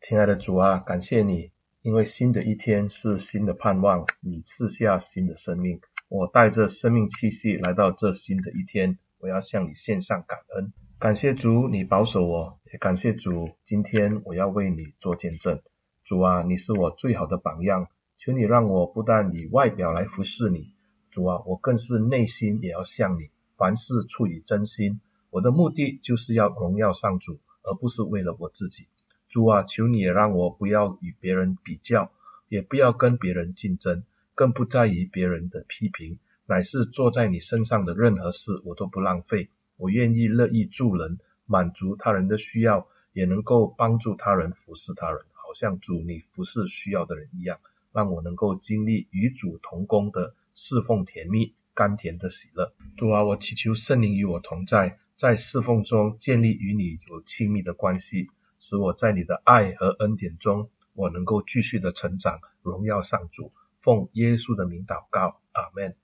亲爱的主啊，感谢你，因为新的一天是新的盼望，你赐下新的生命。我带着生命气息来到这新的一天，我要向你献上感恩。感谢主，你保守我，也感谢主，今天我要为你做见证。主啊，你是我最好的榜样，求你让我不但以外表来服侍你，主啊，我更是内心也要向你，凡事出于真心。我的目的就是要荣耀上主，而不是为了我自己。主啊，求你也让我不要与别人比较，也不要跟别人竞争，更不在意别人的批评，乃是做在你身上的任何事，我都不浪费。我愿意乐意助人，满足他人的需要，也能够帮助他人，服侍他人，好像主你服侍需要的人一样，让我能够经历与主同工的侍奉甜蜜甘甜的喜乐。主啊，我祈求圣灵与我同在，在侍奉中建立与你有亲密的关系，使我在你的爱和恩典中，我能够继续的成长，荣耀上主。奉耶稣的名祷告，阿门。